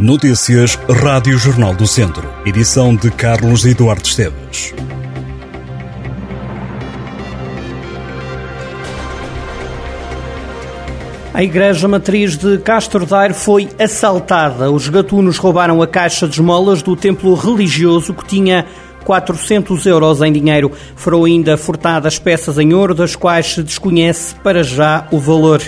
Notícias Rádio Jornal do Centro. Edição de Carlos Eduardo Esteves. A Igreja Matriz de Castro Daire foi assaltada. Os gatunos roubaram a caixa de esmolas do templo religioso que tinha 400 euros em dinheiro. Foram ainda furtadas peças em ouro, das quais se desconhece para já o valor.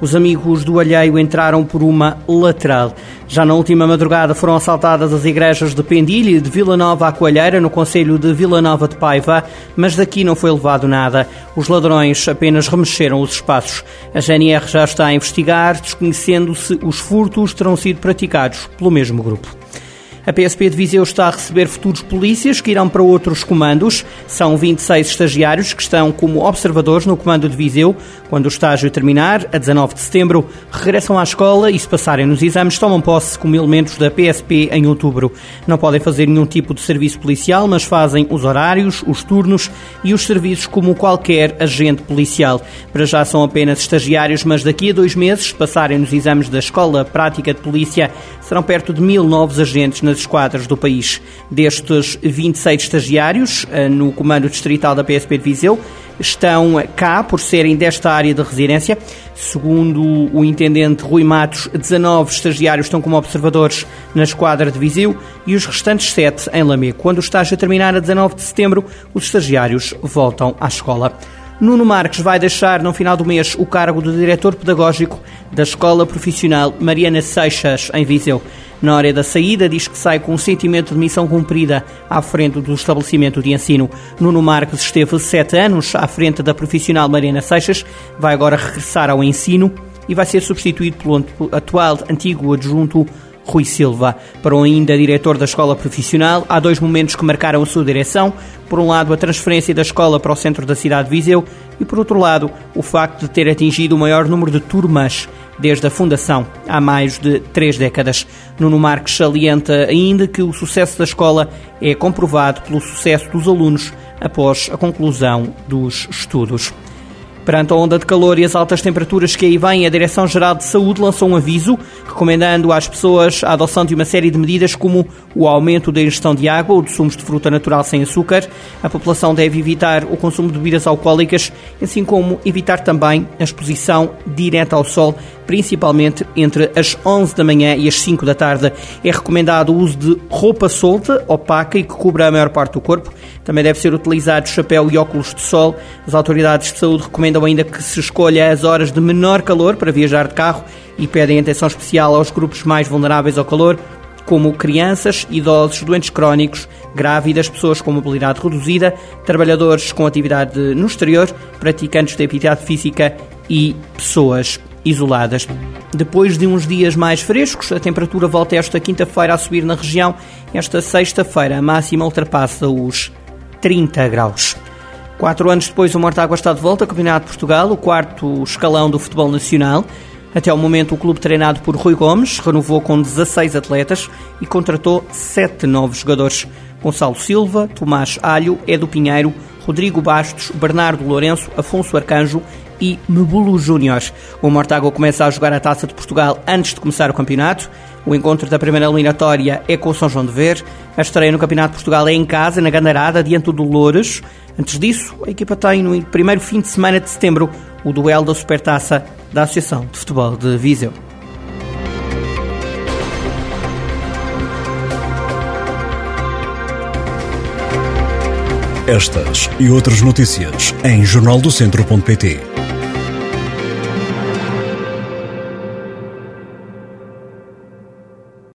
Os amigos do alheio entraram por uma lateral. Já na última madrugada foram assaltadas as igrejas de Pendilha e de Vila Nova à Coalheira, no Conselho de Vila Nova de Paiva, mas daqui não foi levado nada. Os ladrões apenas remexeram os espaços. A GNR já está a investigar, desconhecendo se os furtos terão sido praticados pelo mesmo grupo. A PSP de Viseu está a receber futuros polícias que irão para outros comandos. São 26 estagiários que estão como observadores no comando de Viseu. Quando o estágio terminar, a 19 de setembro, regressam à escola e, se passarem nos exames, tomam posse como elementos da PSP em outubro. Não podem fazer nenhum tipo de serviço policial, mas fazem os horários, os turnos e os serviços como qualquer agente policial. Para já são apenas estagiários, mas daqui a dois meses, se passarem nos exames da Escola Prática de Polícia, serão perto de mil novos agentes nas esquadras do país. Destes 26 estagiários eh, no Comando Distrital da PSP de Viseu, estão cá por serem desta área de residência. Segundo o intendente Rui Matos, 19 estagiários estão como observadores na esquadra de Viseu e os restantes 7 em Lamé. Quando o estágio terminar a 19 de setembro, os estagiários voltam à escola. Nuno Marques vai deixar no final do mês o cargo de diretor pedagógico da Escola Profissional Mariana Seixas, em Viseu. Na hora da saída, diz que sai com um sentimento de missão cumprida à frente do estabelecimento de ensino. Nuno Marques esteve sete anos à frente da profissional Mariana Seixas, vai agora regressar ao ensino e vai ser substituído pelo atual antigo adjunto Rui Silva. Para o ainda diretor da escola profissional, há dois momentos que marcaram a sua direção. Por um lado, a transferência da escola para o centro da cidade de Viseu e, por outro lado, o facto de ter atingido o maior número de turmas desde a fundação, há mais de três décadas. Nuno Marques salienta ainda que o sucesso da escola é comprovado pelo sucesso dos alunos após a conclusão dos estudos. Perante a onda de calor e as altas temperaturas que aí vêm, a Direção-Geral de Saúde lançou um aviso recomendando às pessoas a adoção de uma série de medidas como o aumento da ingestão de água ou de sumos de fruta natural sem açúcar. A população deve evitar o consumo de bebidas alcoólicas, assim como evitar também a exposição direta ao sol, principalmente entre as 11 da manhã e as 5 da tarde. É recomendado o uso de roupa solta, opaca e que cubra a maior parte do corpo. Também deve ser utilizado chapéu e óculos de sol. As autoridades de saúde recomendam ainda que se escolha as horas de menor calor para viajar de carro e pedem atenção especial aos grupos mais vulneráveis ao calor, como crianças, idosos, doentes crónicos, grávidas, pessoas com mobilidade reduzida, trabalhadores com atividade no exterior, praticantes de atividade física e pessoas isoladas. Depois de uns dias mais frescos, a temperatura volta esta quinta-feira a subir na região. Esta sexta-feira a máxima ultrapassa os 30 graus. Quatro anos depois, o Mortágua está de volta ao Campeonato de Portugal, o quarto escalão do futebol nacional. Até ao momento, o clube treinado por Rui Gomes renovou com 16 atletas e contratou sete novos jogadores. Gonçalo Silva, Tomás Alho, Edu Pinheiro, Rodrigo Bastos, Bernardo Lourenço, Afonso Arcanjo e Mebulo Júnior. O Mortágua começa a jogar a Taça de Portugal antes de começar o campeonato. O encontro da primeira eliminatória é com o São João de Ver. A estreia no Campeonato de Portugal é em casa, na Gandarada, diante do Dolores. Antes disso, a equipa tem no primeiro fim de semana de setembro o duelo da Supertaça da Associação de Futebol de Viseu. Estas e outras notícias em jornaldocentro.pt.